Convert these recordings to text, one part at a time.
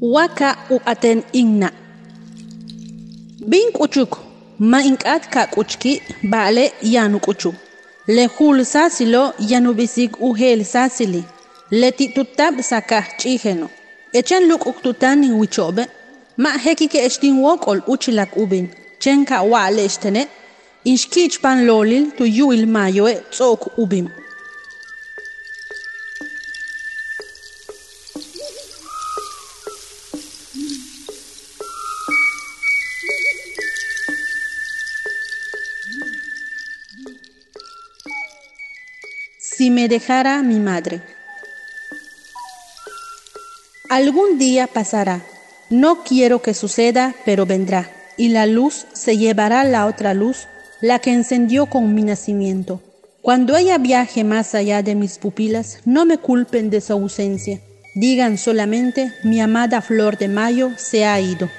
Waka u aten inna. Bin kuchuk, ma inkat ka kuchki, bale yanu kuchu. Le hul sasilo yanu bisik uhel sasili. Le titutab saka chiheno. Echan luk uktutan in wichobe. Ma heki ke eshtin wokol uchilak ubin. Chenka wale eshtene. Inshkich pan lolil tu yuil mayoe tzok ubim. Si me dejara mi madre. Algún día pasará. No quiero que suceda, pero vendrá. Y la luz se llevará la otra luz, la que encendió con mi nacimiento. Cuando ella viaje más allá de mis pupilas, no me culpen de su ausencia. Digan solamente, mi amada flor de mayo se ha ido.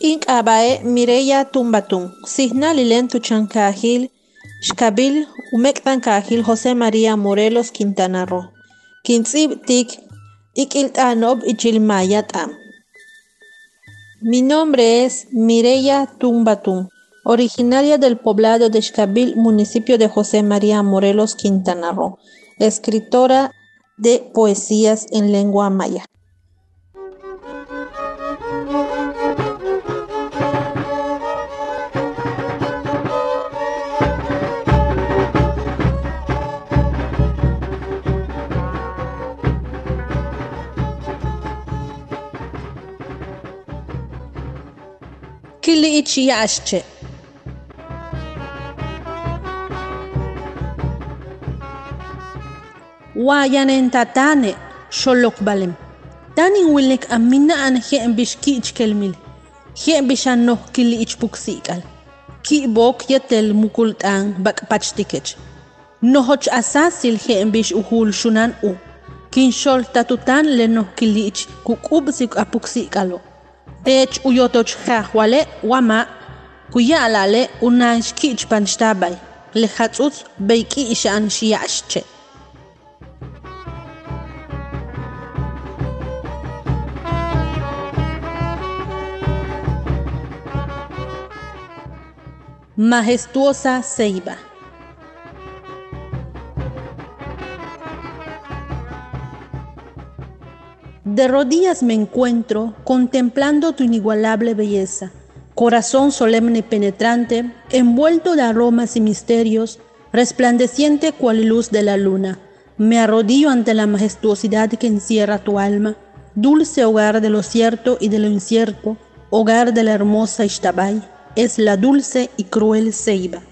Inkabae Mireya Tumbatun, Signa Lilentu Chancajil, Xcabil, Umectan Cajil, José María Morelos Quintana Roo. Quintzib Tik, Ikiltanob Ichilmaya Tam. Mi nombre es Mireya Tumbatun, originaria del poblado de Xcabil, municipio de José María Morelos Quintana Roo, escritora de poesías en lengua maya. Kili içi yaşçı. Wayanen tatane, şolok balim. Tanin wilnek amina an hien bişki içkelmil. Hien bişan noh kili içpuksikal. Ki bok yetel mukultan bak paçtikeç. Nohoç asasil hien biş uhul şunan u. Kinşol tatutan le noh kili iç kukubsik apuksikalo. Ech uyotoch jahwale wama kuyalale unan shkich panshtabay. Lehatsuts beiki ishan shiyashche. Majestuosa Ceiba. De rodillas me encuentro contemplando tu inigualable belleza, corazón solemne y penetrante, envuelto de aromas y misterios, resplandeciente cual luz de la luna. Me arrodillo ante la majestuosidad que encierra tu alma, dulce hogar de lo cierto y de lo incierto, hogar de la hermosa Ishtabay, es la dulce y cruel Ceiba.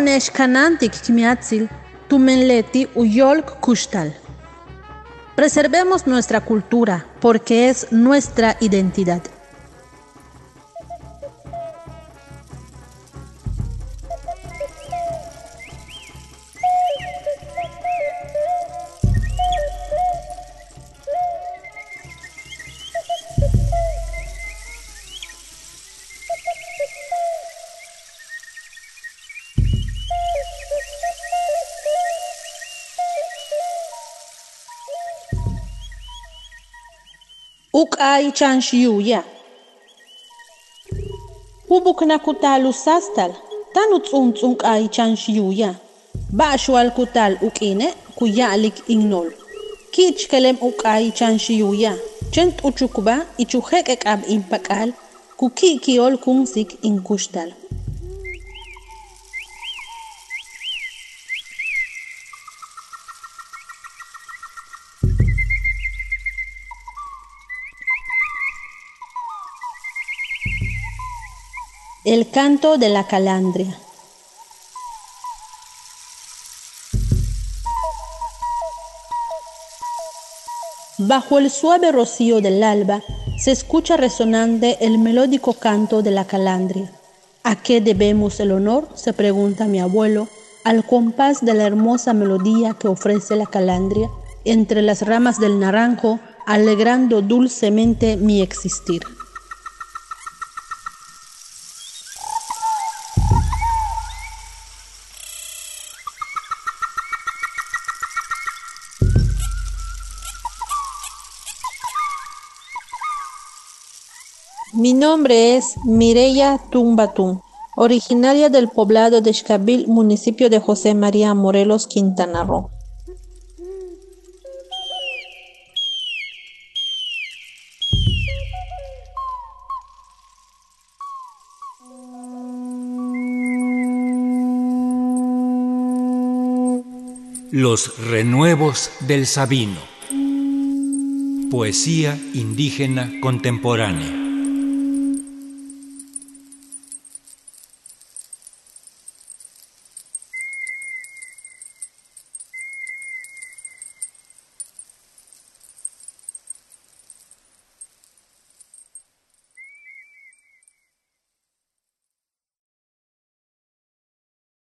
Konesh kanantik kimiatzil, tumenleti uyolk kushtal. Preservemos nuestra cultura porque es nuestra identidad. Uc ai chan shiu ya. Hubuk na kutal usastal. Tanut țun tunk ai chan shiu ya. Bashwal kutal ukine kuyalik ignol. Kich kelem uk ai chan shiu ya. Chent uchukba ichuhekek ab impakal. Kuki kiol kungsik inkushtal. El canto de la calandria. Bajo el suave rocío del alba se escucha resonante el melódico canto de la calandria. ¿A qué debemos el honor? se pregunta mi abuelo, al compás de la hermosa melodía que ofrece la calandria entre las ramas del naranjo, alegrando dulcemente mi existir. Mi nombre es Mireya Tumbatún, originaria del poblado de Xcabil, municipio de José María Morelos, Quintana Roo. Los renuevos del Sabino. Poesía indígena contemporánea.